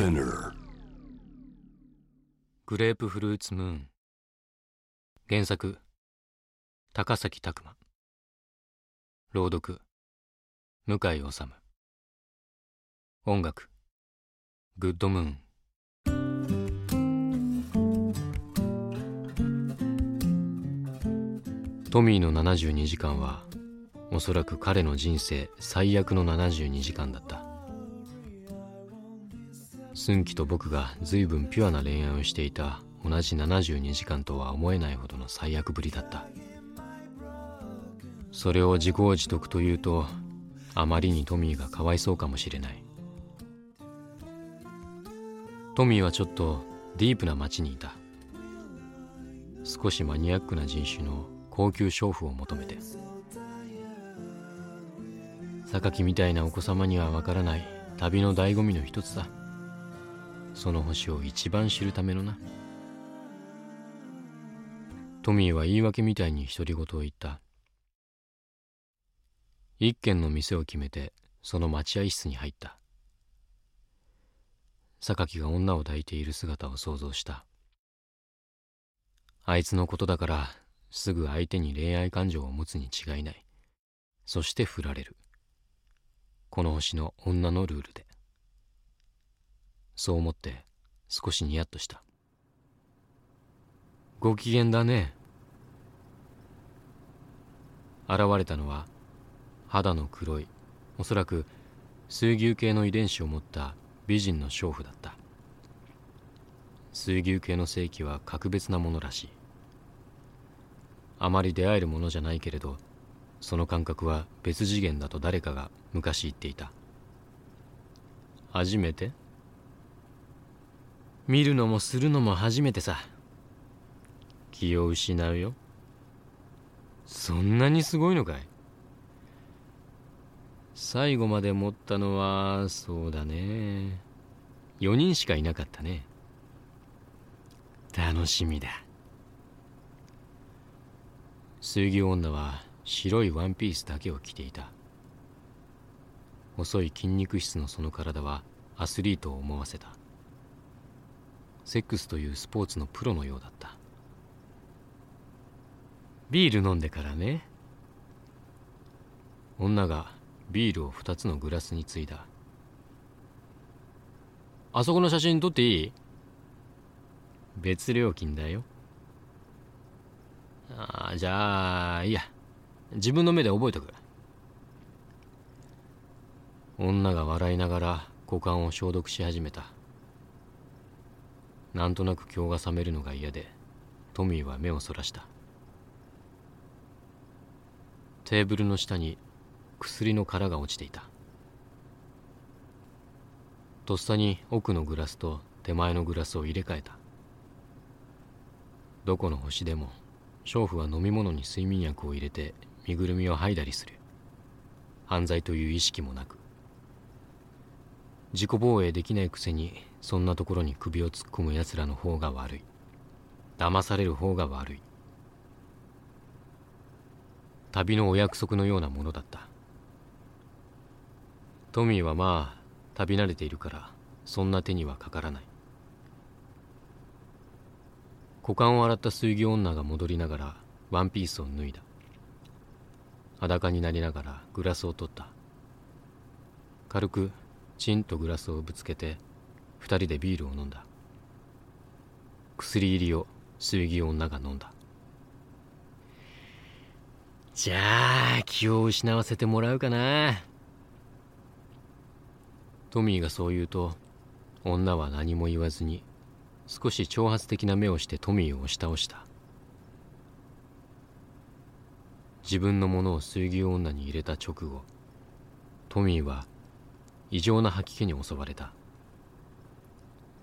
Spinner. グレープフルーツムーン。原作高崎拓磨。朗読向井治。音楽グッドムーン。トミーの72時間はおそらく彼の人生最悪の72時間だった。寸喜と僕が随分ピュアな恋愛をしていた同じ72時間とは思えないほどの最悪ぶりだった。それを自業自得というとあまりにトミーがかわいそうかもしれない。トミーはちょっとディープな街にいた。少しマニアックな人種の高級娼婦を求めて。榊みたいなお子様にはわからない旅の醍醐味の一つだ。その星を一番知るためのな。トミーは言い訳みたいに独り言を言った。一軒の店を決めてその待合室に入った。榊が女を抱いている姿を想像した。あいつのことだからすぐ相手に恋愛感情を持つに違いない。そして振られる。この星の女のルールで。そう思って少しニヤッとした。ご機嫌だね。現れたのは肌の黒いおそらく水牛系の遺伝子を持った美人の娼婦だった。水牛系の性器は格別なものらしい。あまり出会えるものじゃないけれどその感覚は別次元だと誰かが昔言っていた。初めて見るのもするのも初めてさ。気を失うよ。そんなにすごいのかい。最後まで持ったのはそうだね。4人しかいなかったね。楽しみだ。水牛女は白いワンピースだけを着ていた。細い筋肉質のその体はアスリートを思わせた。セックスというスポーツのプロのようだった。ビール飲んでからね。女がビールを2つのグラスについだあそこの写真撮っていい？別料金だよ。ああじゃあいいや。自分の目で覚えとく。女が笑いながら股間を消毒し始めた。なんとなく今日が冷めるのが嫌でトミーは目をそらした。テーブルの下に薬の殻が落ちていた。とっさに奥のグラスと手前のグラスを入れ替えた。どこの星でも娼婦は飲み物に睡眠薬を入れて身ぐるみを剥いだりする。犯罪という意識もなく。自己防衛できないくせにそんなところに首を突っ込む奴らの方が悪い。騙される方が悪い。旅のお約束のようなものだった。トミーはまあ旅慣れているからそんな手にはかからない。股間を洗った水魚女が戻りながらワンピースを脱いだ。裸になりながらグラスを取った。軽くチンとグラスをぶつけて二人でビールを飲んだ。薬入りを水着女が飲んだ。じゃあ気を失わせてもらうかな。トミーがそう言うと女は何も言わずに少し挑発的な目をしてトミーを押し倒した。自分のものを水牛女に入れた直後トミーは異常な吐き気に襲われた。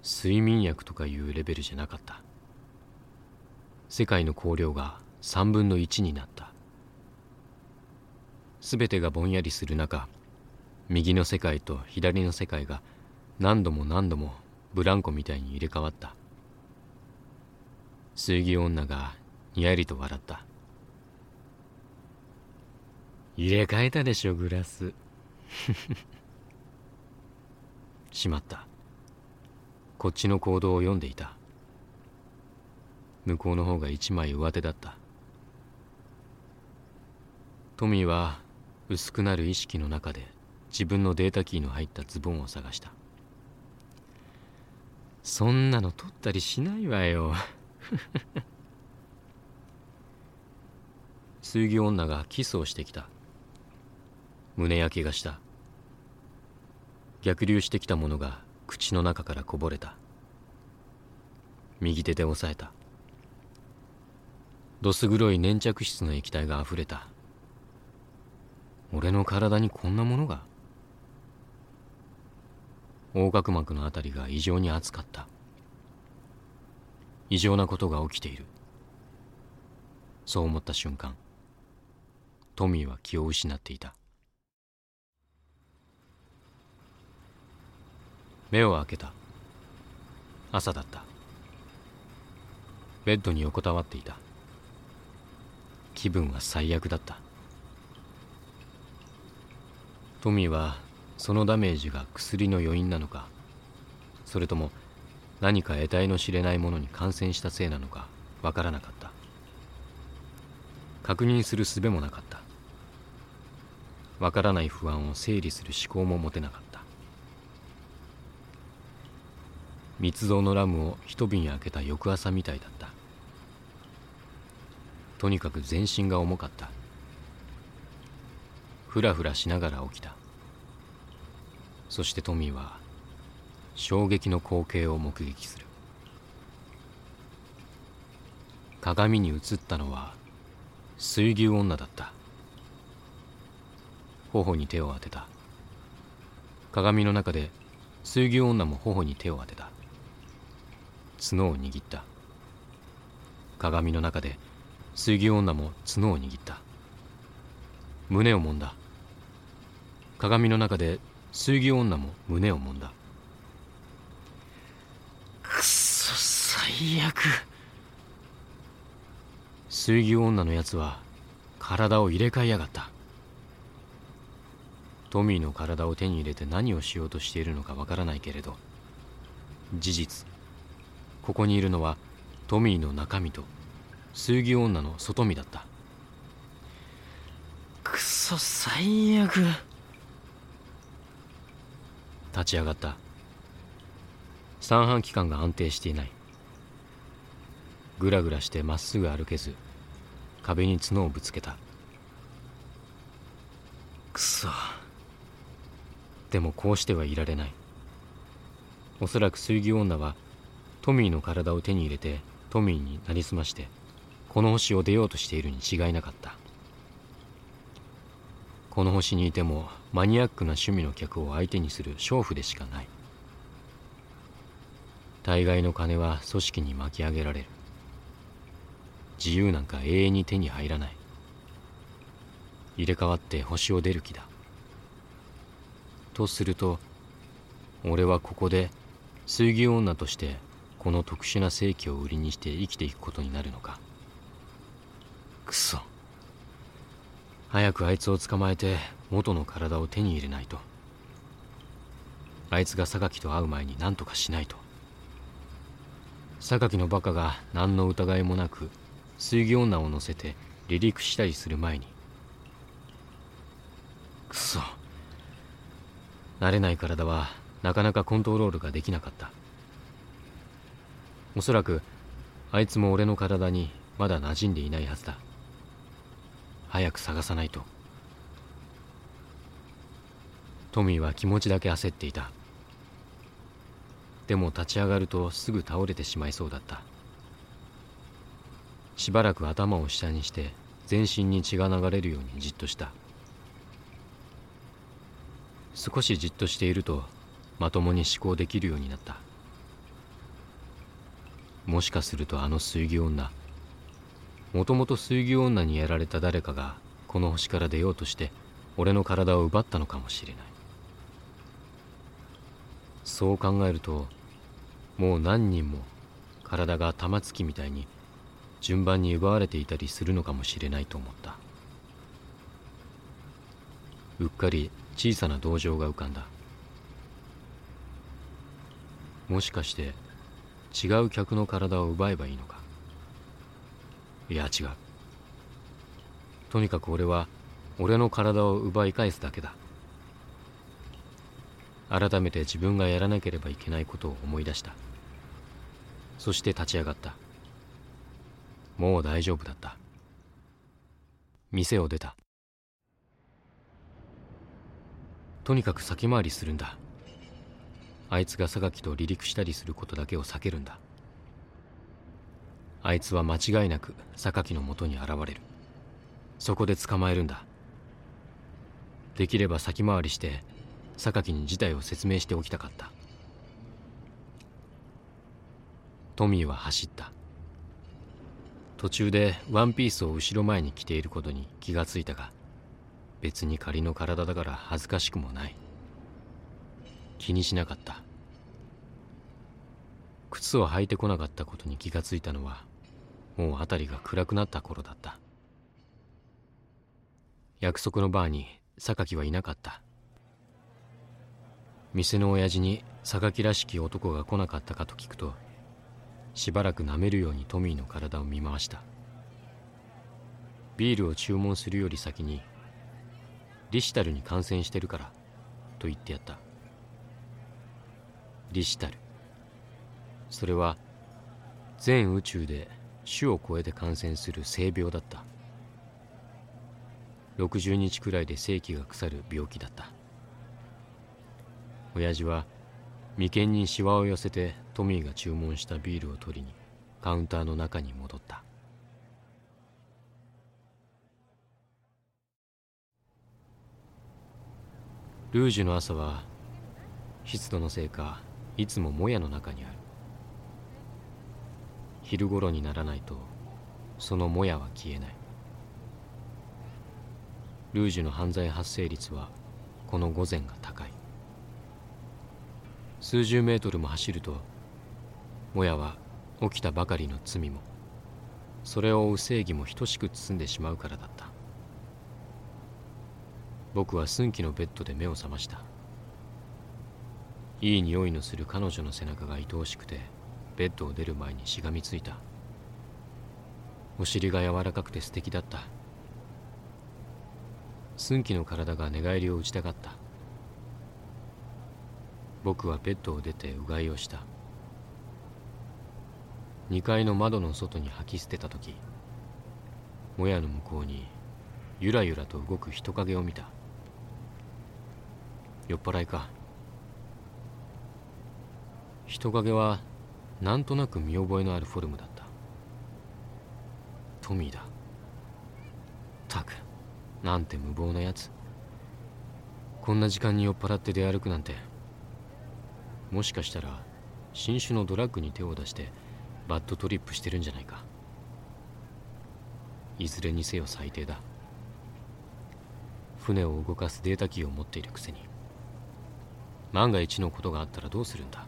睡眠薬とかいうレベルじゃなかった。世界の香料が3分の1になった。全てがぼんやりする中右の世界と左の世界が何度も何度もブランコみたいに入れ替わった。水着女がにやりと笑った。入れ替えたでしょグラス。しまった。こっちの行動を読んでいた。向こうの方が一枚上手だった。トミーは薄くなる意識の中で自分のデータキーの入ったズボンを探した。そんなの取ったりしないわよ。水魚女がキスをしてきた。胸焼けがした。逆流してきたものが口の中からこぼれた。右手で押さえた。どす黒い粘着質の液体があふれた。俺の体にこんなものが？横隔膜のあたりが異常に熱かった。異常なことが起きている。そう思った瞬間トミーは気を失っていた。目を開けた。朝だった。ベッドに横たわっていた。気分は最悪だった。トミーはそのダメージが薬の余韻なのかそれとも何か得体の知れないものに感染したせいなのかわからなかった。確認する術もなかった。わからない不安を整理する思考も持てなかった。密造のラムを一瓶開けた翌朝みたいだった。とにかく全身が重かった。ふらふらしながら起きた。そしてトミーは衝撃の光景を目撃する。鏡に映ったのは水牛女だった。頬に手を当てた。鏡の中で水牛女も頬に手を当てた。角を握った。鏡の中で水牛女も角を握った。胸を揉んだ。鏡の中で水牛女も胸を揉んだ。くっそ最悪。水牛女のやつは体を入れ替えやがった。トミーの体を手に入れて何をしようとしているのかわからないけれど事実ここにいるのはトミーの中身と水牛女の外身だった。くそ最悪。立ち上がった。三半規管が安定していない。ぐらぐらしてまっすぐ歩けず壁に角をぶつけた。くそでもこうしてはいられない。おそらく水牛女はトミーの体を手に入れてトミーになりすましてこの星を出ようとしているに違いなかった。この星にいてもマニアックな趣味の客を相手にする娼婦でしかない。大概の金は組織に巻き上げられる。自由なんか永遠に手に入らない。入れ替わって星を出る気だ。とすると俺はここで水牛女としてこの特殊な正規を売りにして生きていくことになるのか。くそ。早くあいつを捕まえて元の体を手に入れないと。あいつが榊と会う前に何とかしないと。榊のバカが何の疑いもなく水魚女を乗せて離陸したりする前に。くそ。慣れない体はなかなかコントロールができなかった。おそらくあいつも俺の体にまだ馴染んでいないはずだ。早く探さないと。トミーは気持ちだけ焦っていた。でも立ち上がるとすぐ倒れてしまいそうだった。しばらく頭を下にして全身に血が流れるようにじっとした。少しじっとしているとまともに思考できるようになった。もしかするとあの水牛女。もともと水牛女にやられた誰かがこの星から出ようとして俺の体を奪ったのかもしれない。そう考えるともう何人も体が玉突きみたいに順番に奪われていたりするのかもしれないと思った。うっかり小さな同情が浮かんだ。もしかして違う客の体を奪えばいいのか。いや違う。とにかく俺は俺の体を奪い返すだけだ。改めて自分がやらなければいけないことを思い出した。そして立ち上がった。もう大丈夫だった。店を出た。とにかく先回りするんだ。あいつが榊と離陸したりすることだけを避けるんだ。あいつは間違いなく榊のもとに現れる。そこで捕まえるんだ。できれば先回りして榊に事態を説明しておきたかった。トミーは走った。途中でワンピースを後ろ前に着ていることに気がついたが別に仮の体だから恥ずかしくもない。気にしなかった。靴を履いてこなかったことに気がついたのはもう辺りが暗くなった頃だった。約束のバーに榊はいなかった。店の親父に榊らしき男が来なかったかと聞くとしばらく舐めるようにトミーの体を見回した。ビールを注文するより先にリシタルに感染してるからと言ってやった。リシタルそれは全宇宙で種を超えて感染する性病だった。60日くらいで性器が腐る病気だった。親父は眉間にシワを寄せてトミーが注文したビールを取りにカウンターの中に戻った。ルージュの朝は湿度のせいかいつももやの中にある。昼頃にならないとそのもやは消えない。ルージュの犯罪発生率はこの午前が高い。数十メートルも走るともやは起きたばかりの罪もそれを追う正義も等しく包んでしまうからだった。僕は寸気のベッドで目を覚ました。いい匂いのする彼女の背中が愛おしくてベッドを出る前にしがみついた。お尻が柔らかくて素敵だった。寸気の体が寝返りを打ちたかった。僕はベッドを出てうがいをした。2階の窓の外に吐き捨てた時もやの向こうにゆらゆらと動く人影を見た。酔っ払いか。人影はなんとなく見覚えのあるフォルムだった。トミーだ。たくなんて無謀なやつこんな時間に酔っ払って出歩くなんて。もしかしたら新種のドラッグに手を出してバッドトリップしてるんじゃないか。いずれにせよ最低だ。船を動かすデータキーを持っているくせに。万が一のことがあったらどうするんだ。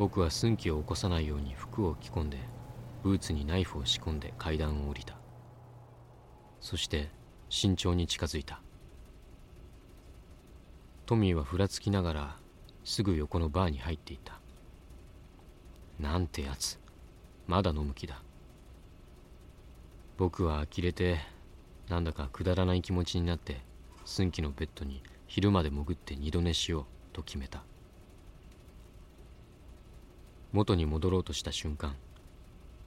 僕は寸気を起こさないように服を着込んでブーツにナイフを仕込んで階段を降りた。そして慎重に近づいた。トミーはふらつきながらすぐ横のバーに入っていた。なんてやつ。まだ飲む気だ。僕は呆れてなんだかくだらない気持ちになって寸気のベッドに昼まで潜って二度寝しようと決めた。元に戻ろうとした瞬間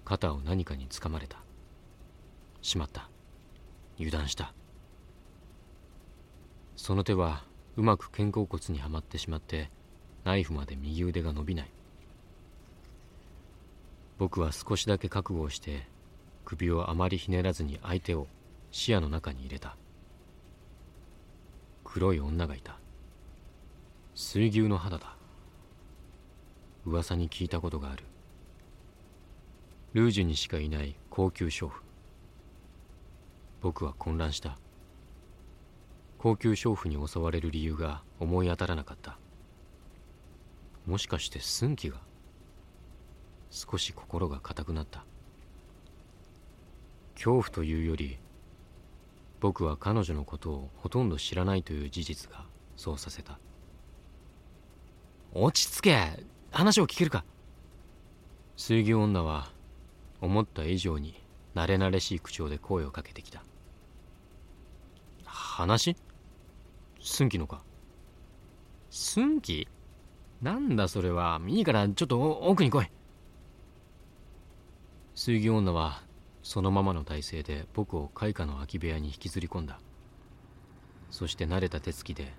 肩を何かにつかまれた。しまった。油断した。その手はうまく肩甲骨にはまってしまってナイフまで右腕が伸びない。僕は少しだけ覚悟をして首をあまりひねらずに相手を視野の中に入れた。黒い女がいた。水牛の肌だ。噂に聞いたことがある。ルージュにしかいない高級娼婦。僕は混乱した。高級娼婦に襲われる理由が思い当たらなかった。もしかして寸気が。少し心が硬くなった。恐怖というより僕は彼女のことをほとんど知らないという事実がそうさせた。落ち着け！話を聞けるか？水牛女は思った以上に慣れ慣れしい口調で声をかけてきた。話？寸喜のか？寸喜なんだそれは。いいからちょっと奥に来い。水牛女はそのままの体勢で僕を開花の空き部屋に引きずり込んだ。そして慣れた手つきで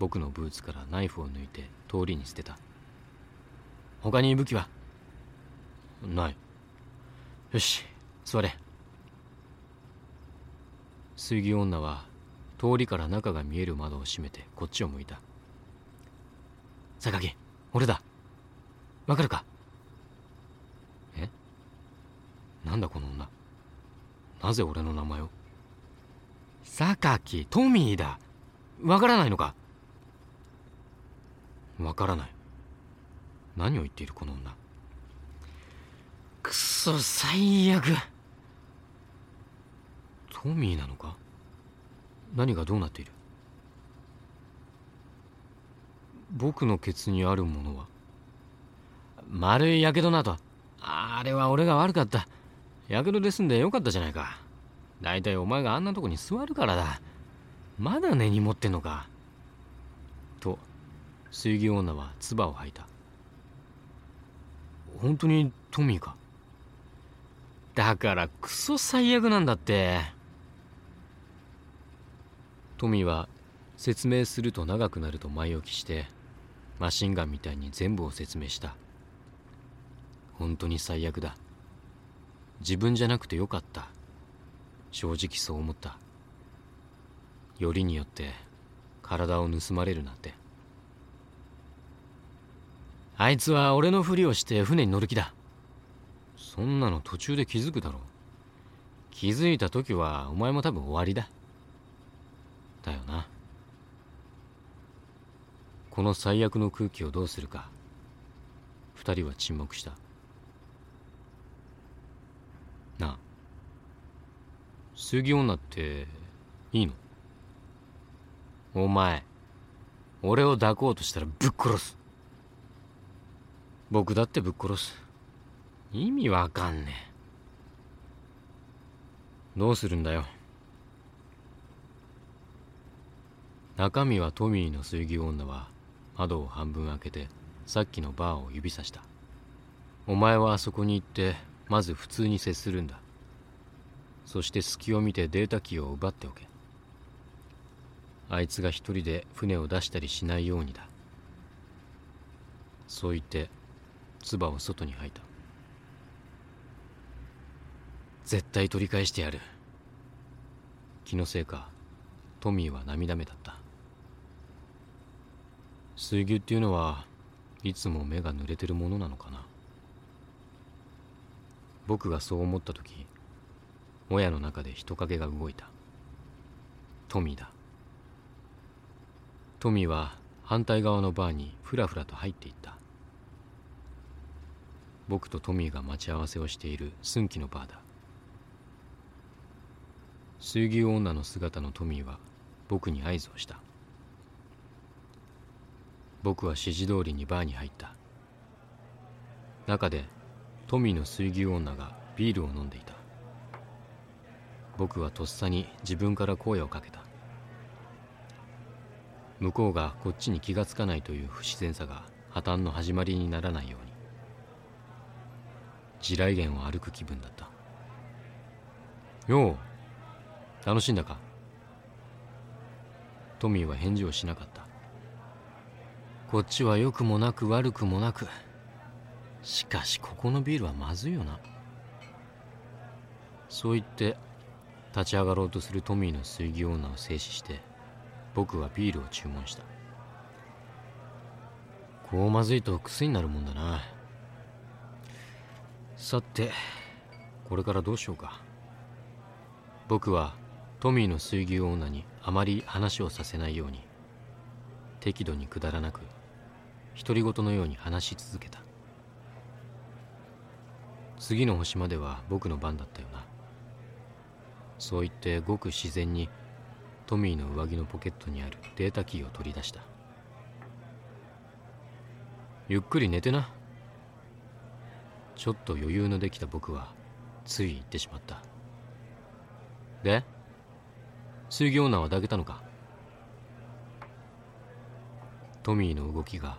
僕のブーツからナイフを抜いて通りに捨てた。他に武器は？ない。よし座れ。水牛女は通りから中が見える窓を閉めてこっちを向いた。榊俺だ。わかるか？え？なんだこの女？なぜ俺の名前を？榊トミーだ。わからないのか？わからない。何を言っているこの女。くそ最悪。トミーなのか？何がどうなっている？僕のケツにあるものは？丸いやけどなと。あれは俺が悪かった。やけどで済んでよかったじゃないか。大体お前があんなとこに座るからだ。まだ根に持ってんのか。と水牛女は唾を吐いた。本当にトミーか？だからクソ最悪なんだって。トミーは説明すると長くなると前置きしてマシンガンみたいに全部を説明した。本当に最悪だ。自分じゃなくてよかった。正直そう思った。よりによって体を盗まれるなんて。あいつは俺のふりをして船に乗る気だ。そんなの途中で気づくだろう。気づいた時はお前も多分終わりだ。だよな。この最悪の空気をどうするか。二人は沈黙した。なあ。杉女っていいの？お前俺を抱こうとしたらぶっ殺す。僕だってぶっ殺す。意味わかんねえ。どうするんだよ。中身はトミーの水牛女は窓を半分開けてさっきのバーを指さした。お前はあそこに行ってまず普通に接するんだ。そして隙を見てデータキーを奪っておけ。あいつが一人で船を出したりしないようにだ。そう言って唾を外に吐いた。絶対取り返してやる。気のせいかトミーは涙目だった。水牛っていうのはいつも目が濡れてるものなのかな。僕がそう思った時親の中で人影が動いた。トミーだ。トミーは反対側のバーにふらふらと入っていった。僕とトミーが待ち合わせをしている寸気のバーだ。水牛女の姿のトミーは僕に合図をした。僕は指示通りにバーに入った。中でトミーの水牛女がビールを飲んでいた。僕はとっさに自分から声をかけた。向こうがこっちに気がつかないという不自然さが破綻の始まりにならないように。地雷原を歩く気分だった。よう楽しんだか？トミーは返事をしなかった。こっちは良くもなく悪くもなく。しかしここのビールはまずいよな。そう言って立ち上がろうとするトミーの水牛女を静止して僕はビールを注文した。こうまずいと癖になるもんだな。さてこれからどうしようか。僕はトミーの水牛女にあまり話をさせないように適度にくだらなく独り言のように話し続けた。次の星までは僕の番だったよな。そう言ってごく自然にトミーの上着のポケットにあるデータキーを取り出した。ゆっくり寝てな。ちょっと余裕のできた僕はつい言ってしまった。で水魚女は抱けたのか？トミーの動きが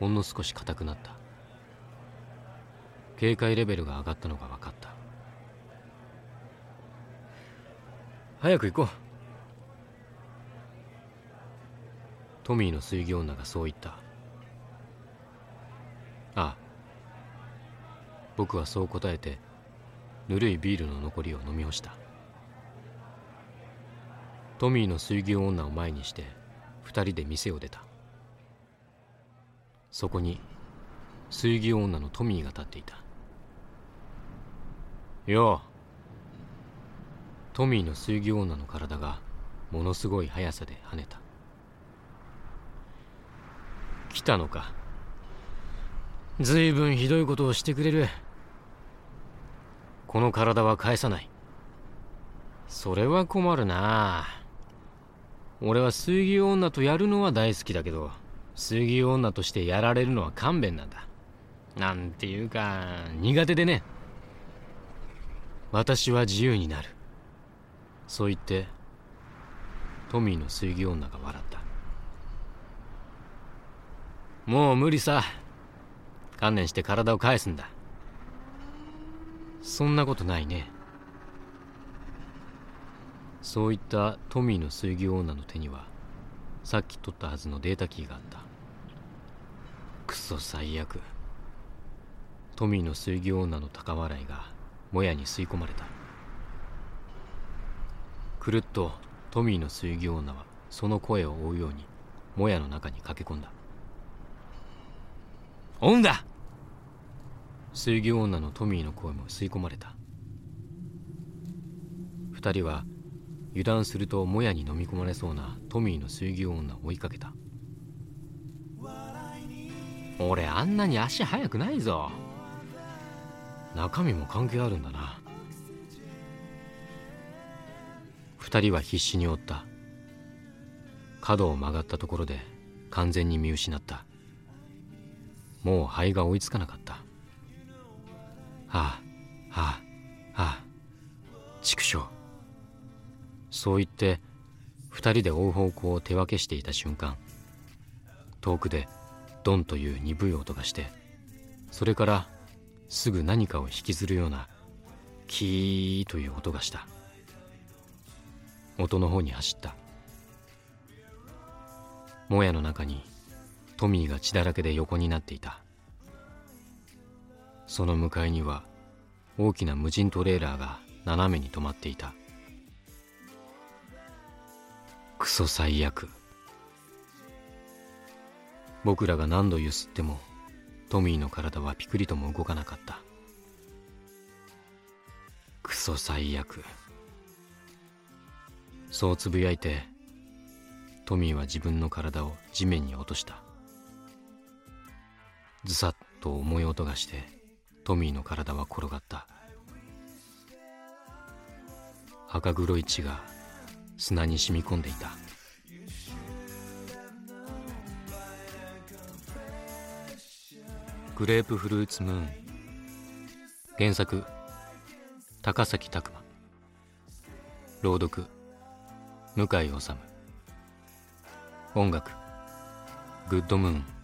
ほんの少し硬くなった。警戒レベルが上がったのが分かった。早く行こう。トミーの水魚女がそう言った。ああ。僕はそう答えてぬるいビールの残りを飲み干した。トミーの水牛女を前にして二人で店を出た。そこに水牛女のトミーが立っていた。よう。トミーの水牛女の体がものすごい速さで跳ねた。来たのか。ずいぶんひどいことをしてくれる。この体は返さない。それは困るな。俺は水牛女とやるのは大好きだけど水牛女としてやられるのは勘弁なんだ。なんていうか苦手でね。私は自由になる。そう言ってトミーの水牛女が笑った。もう無理さ。観念して体を返すんだ。そんなことないね。そういったトミーの水牛女の手にはさっき取ったはずのデータキーがあった。クソ最悪。トミーの水牛女の高笑いがもやに吸い込まれた。くるっとトミーの水牛女はその声を追うようにもやの中に駆け込んだ追うんだ!水牛女のトミーの声も吸い込まれた。二人は油断するともやに飲み込まれそうなトミーの水牛女を追いかけた。俺あんなに足速くないぞ。中身も関係あるんだな。二人は必死に追った。角を曲がったところで完全に見失った。もう肺が追いつかなかった。はあはあはあ。畜生。そう言って二人で追う方向を手分けしていた瞬間遠くでドンという鈍い音がしてそれからすぐ何かを引きずるようなキーという音がした。音の方に走った。もやの中にトミーが血だらけで横になっていた。その向かいには大きな無人トレーラーが斜めに止まっていた。クソ最悪。僕らが何度ゆすってもトミーの体はピクリとも動かなかった。クソ最悪。そうつぶやいてトミーは自分の体を地面に落とした。ズサッと重い音がしてトミーの体は転がった。赤黒い血が砂に染み込んでいた。グレープフルーツムーン。原作高崎拓磨。朗読向井治。音楽グッドムーン。